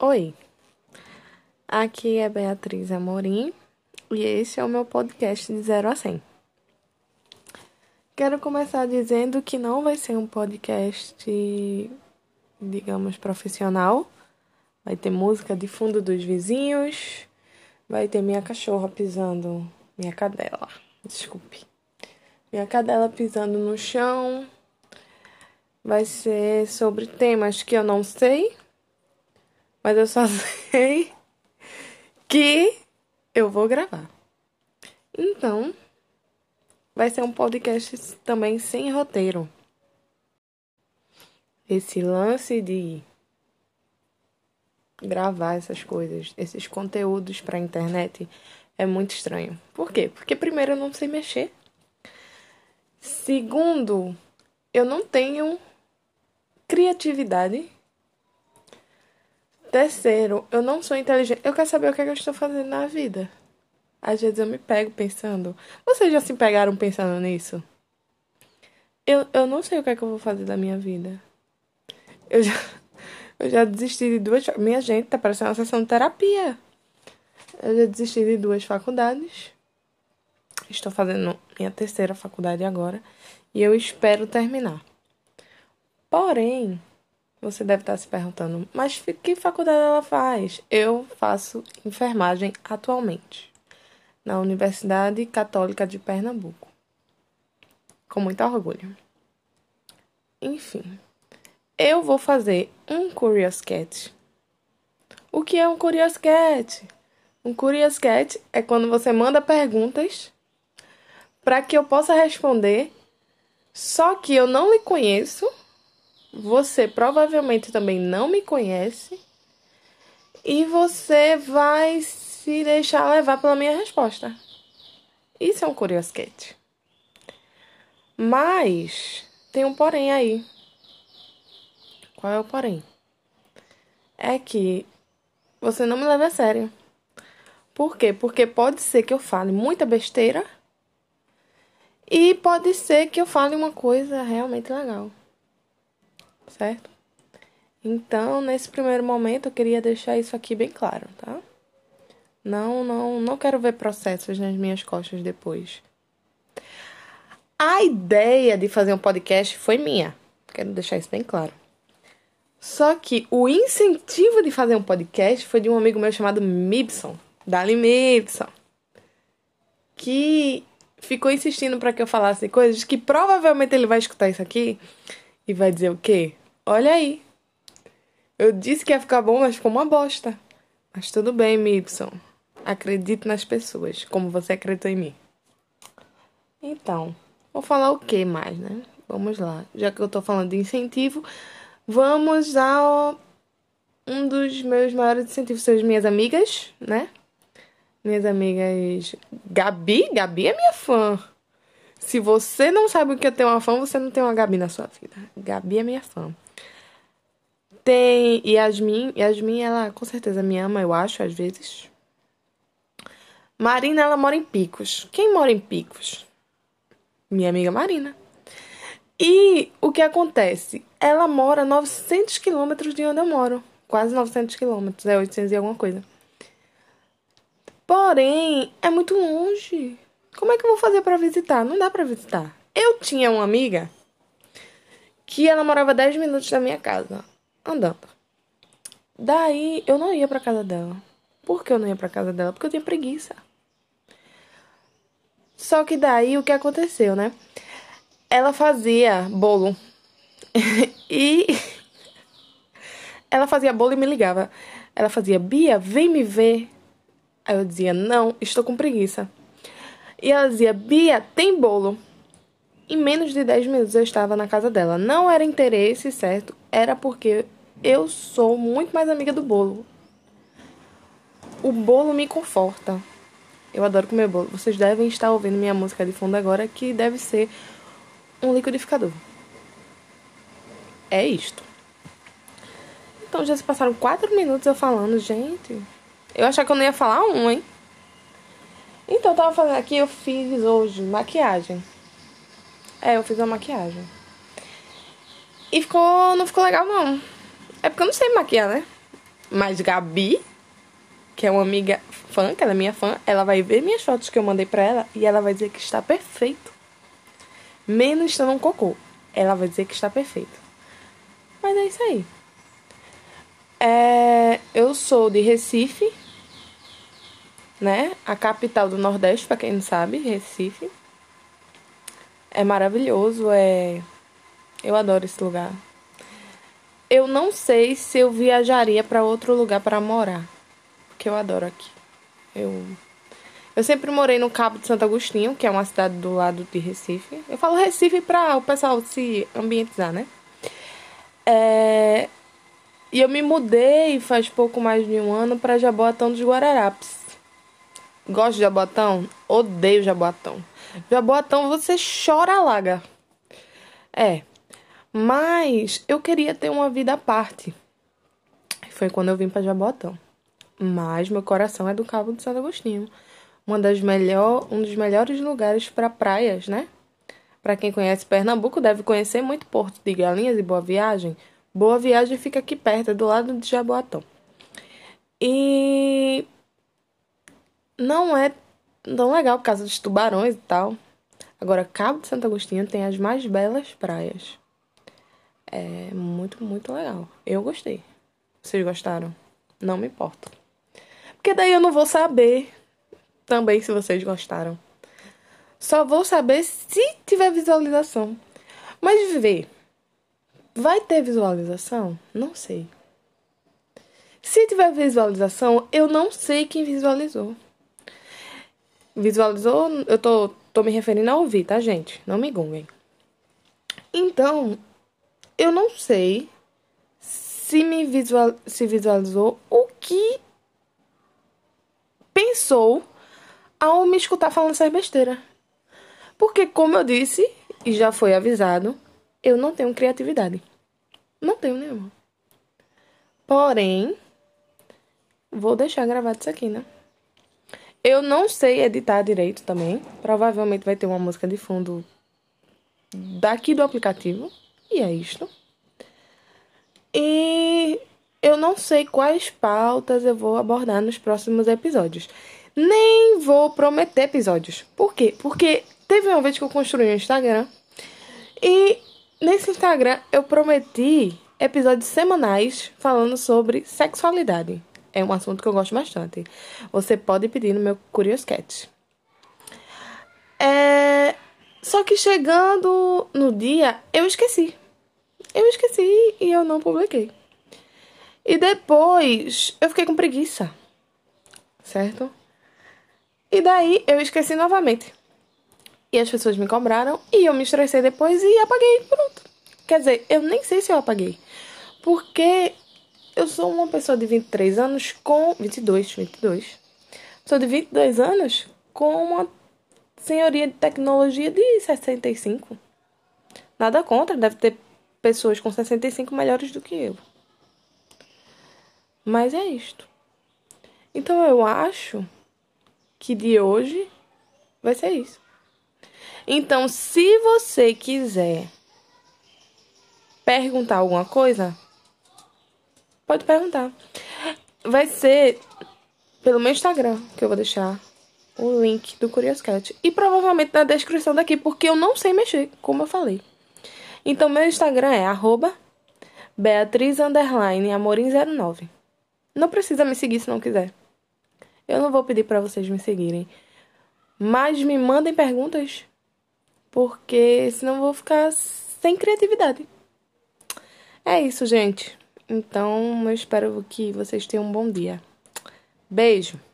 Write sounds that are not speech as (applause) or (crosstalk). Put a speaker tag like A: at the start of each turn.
A: Oi, aqui é Beatriz Amorim e esse é o meu podcast de 0 a 100. Quero começar dizendo que não vai ser um podcast, digamos, profissional. Vai ter música de fundo dos vizinhos, vai ter minha cachorra pisando, minha cadela, desculpe. Minha cadela pisando no chão. Vai ser sobre temas que eu não sei mas eu só (laughs) sei que eu vou gravar. Então, vai ser um podcast também sem roteiro. Esse lance de gravar essas coisas, esses conteúdos para internet é muito estranho. Por quê? Porque primeiro eu não sei mexer. Segundo, eu não tenho criatividade Terceiro, eu não sou inteligente. Eu quero saber o que, é que eu estou fazendo na vida. Às vezes eu me pego pensando. Vocês já se pegaram pensando nisso? Eu, eu não sei o que é que eu vou fazer da minha vida. Eu já, (laughs) eu já desisti de duas. Minha gente, tá parecendo uma sessão de terapia. Eu já desisti de duas faculdades. Estou fazendo minha terceira faculdade agora. E eu espero terminar. Porém, você deve estar se perguntando, mas que faculdade ela faz? Eu faço enfermagem atualmente na Universidade Católica de Pernambuco. Com muito orgulho. Enfim, eu vou fazer um Curious Cat. O que é um Curious Cat? Um Curious Cat é quando você manda perguntas para que eu possa responder, só que eu não lhe conheço você provavelmente também não me conhece e você vai se deixar levar pela minha resposta. Isso é um curiosquete. Mas tem um porém aí. Qual é o porém? É que você não me leva a sério. Por quê? Porque pode ser que eu fale muita besteira e pode ser que eu fale uma coisa realmente legal certo? Então, nesse primeiro momento, eu queria deixar isso aqui bem claro, tá? Não, não, não quero ver processos nas minhas costas depois. A ideia de fazer um podcast foi minha. Quero deixar isso bem claro. Só que o incentivo de fazer um podcast foi de um amigo meu chamado Mibson, Dali Mibson, que ficou insistindo para que eu falasse coisas que provavelmente ele vai escutar isso aqui e vai dizer o quê? Olha aí. Eu disse que ia ficar bom, mas ficou uma bosta. Mas tudo bem, Mibson. Acredito nas pessoas, como você acreditou em mim. Então, vou falar o que mais, né? Vamos lá. Já que eu tô falando de incentivo, vamos ao um dos meus maiores incentivos são as minhas amigas, né? Minhas amigas Gabi, Gabi é minha fã. Se você não sabe o que é ter uma fã, você não tem uma Gabi na sua vida. Gabi é minha fã. Tem Yasmin. Yasmin, ela com certeza me ama, eu acho, às vezes. Marina, ela mora em Picos. Quem mora em Picos? Minha amiga Marina. E o que acontece? Ela mora a 900 quilômetros de onde eu moro. Quase 900 quilômetros. É 800 e alguma coisa. Porém, é muito longe. Como é que eu vou fazer para visitar? Não dá para visitar. Eu tinha uma amiga que ela morava 10 minutos da minha casa, andando. Daí eu não ia para casa dela. Por que eu não ia para casa dela? Porque eu tinha preguiça. Só que daí o que aconteceu, né? Ela fazia bolo. (laughs) e ela fazia bolo e me ligava. Ela fazia: "Bia, vem me ver". Aí eu dizia: "Não, estou com preguiça". E ela dizia: Bia, tem bolo. Em menos de 10 minutos eu estava na casa dela. Não era interesse, certo? Era porque eu sou muito mais amiga do bolo. O bolo me conforta. Eu adoro comer bolo. Vocês devem estar ouvindo minha música de fundo agora, que deve ser um liquidificador. É isto. Então já se passaram 4 minutos eu falando, gente. Eu achava que eu não ia falar um, hein? Então, eu tava fazendo aqui, eu fiz hoje maquiagem. É, eu fiz uma maquiagem. E ficou. Não ficou legal, não. É porque eu não sei maquiar, né? Mas Gabi, que é uma amiga fã, que ela é minha fã, ela vai ver minhas fotos que eu mandei pra ela e ela vai dizer que está perfeito. Menos estando um cocô. Ela vai dizer que está perfeito. Mas é isso aí. É, eu sou de Recife, né? A capital do Nordeste, para quem não sabe, Recife. É maravilhoso, é eu adoro esse lugar. Eu não sei se eu viajaria para outro lugar para morar, porque eu adoro aqui. Eu eu sempre morei no Cabo de Santo Agostinho, que é uma cidade do lado de Recife. Eu falo Recife para o pessoal se ambientizar, né? É... E eu me mudei faz pouco mais de um ano para Jaboatão dos Guararapes. Gosto de Jaboatão? Odeio Jaboatão. Jaboatão você chora laga. É. Mas eu queria ter uma vida à parte. Foi quando eu vim para Jaboatão. Mas meu coração é do Cabo de Santo Agostinho. Uma das melhor, um dos melhores lugares para praias, né? Para quem conhece Pernambuco, deve conhecer muito Porto de Galinhas e Boa Viagem. Boa Viagem fica aqui perto, do lado de Jaboatão. E não é tão legal por causa dos tubarões e tal. Agora, Cabo de Santo Agostinho tem as mais belas praias. É muito, muito legal. Eu gostei. Vocês gostaram? Não me importa. Porque daí eu não vou saber também se vocês gostaram. Só vou saber se tiver visualização. Mas ver. Vai ter visualização? Não sei. Se tiver visualização, eu não sei quem visualizou. Visualizou, eu tô, tô me referindo a ouvir, tá, gente? Não me gunguem. Então, eu não sei se me visual, se visualizou o que pensou ao me escutar falando essas besteira. Porque, como eu disse, e já foi avisado, eu não tenho criatividade. Não tenho nenhuma. Porém, vou deixar gravado isso aqui, né? Eu não sei editar direito também. Provavelmente vai ter uma música de fundo daqui do aplicativo. E é isto. E eu não sei quais pautas eu vou abordar nos próximos episódios. Nem vou prometer episódios. Por quê? Porque teve uma vez que eu construí um Instagram. E nesse Instagram eu prometi episódios semanais falando sobre sexualidade é um assunto que eu gosto bastante. Você pode pedir no meu Curious Só que chegando no dia, eu esqueci. Eu esqueci e eu não publiquei. E depois eu fiquei com preguiça. Certo? E daí eu esqueci novamente. E as pessoas me cobraram e eu me estressei depois e apaguei. Pronto. Quer dizer, eu nem sei se eu apaguei. Porque eu sou uma pessoa de 23 anos com. 22, 22. Sou de 22 anos com uma senhoria de tecnologia de 65. Nada contra, deve ter pessoas com 65 melhores do que eu. Mas é isto. Então eu acho que de hoje vai ser isso. Então, se você quiser perguntar alguma coisa, Pode perguntar. Vai ser pelo meu Instagram que eu vou deixar o link do Curious Cat. E provavelmente na descrição daqui, porque eu não sei mexer, como eu falei. Então, meu Instagram é arroba Beatriz Amorim09. Não precisa me seguir se não quiser. Eu não vou pedir para vocês me seguirem. Mas me mandem perguntas. Porque senão eu vou ficar sem criatividade. É isso, gente. Então, eu espero que vocês tenham um bom dia. Beijo!